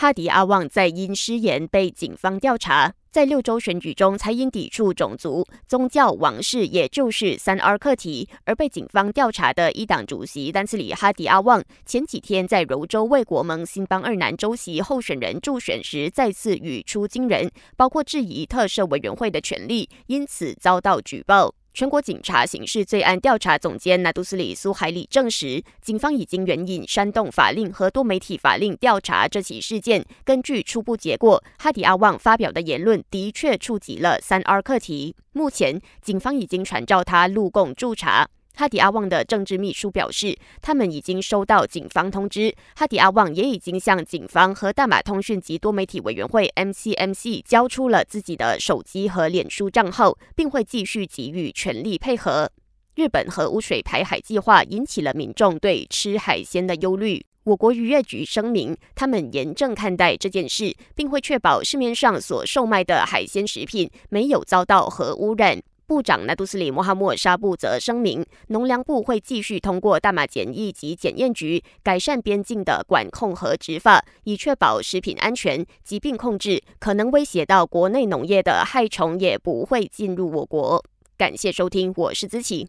哈迪阿旺在因失言被警方调查。在六州选举中，才因抵触种族、宗教、王室，也就是三 R 课题而被警方调查的一党主席丹斯里哈迪阿旺，前几天在柔州为国盟新邦二南州席候选人助选时，再次语出惊人，包括质疑特赦委员会的权利，因此遭到举报。全国警察刑事罪案调查总监纳杜斯里苏海里证实，警方已经援引煽动法令和多媒体法令调查这起事件。根据初步结果，哈迪阿旺发表的言论的确触及了三 R 课题。目前，警方已经传召他录供驻查。哈迪阿旺的政治秘书表示，他们已经收到警方通知，哈迪阿旺也已经向警方和大马通讯及多媒体委员会 （MCMC） 交出了自己的手机和脸书账号，并会继续给予全力配合。日本核污水排海计划引起了民众对吃海鲜的忧虑。我国渔业局声明，他们严正看待这件事，并会确保市面上所售卖的海鲜食品没有遭到核污染。部长纳杜斯里·穆哈默沙布则声明，农粮部会继续通过大马检疫及检验局改善边境的管控和执法，以确保食品安全、疾病控制。可能威胁到国内农业的害虫也不会进入我国。感谢收听，我是资琪。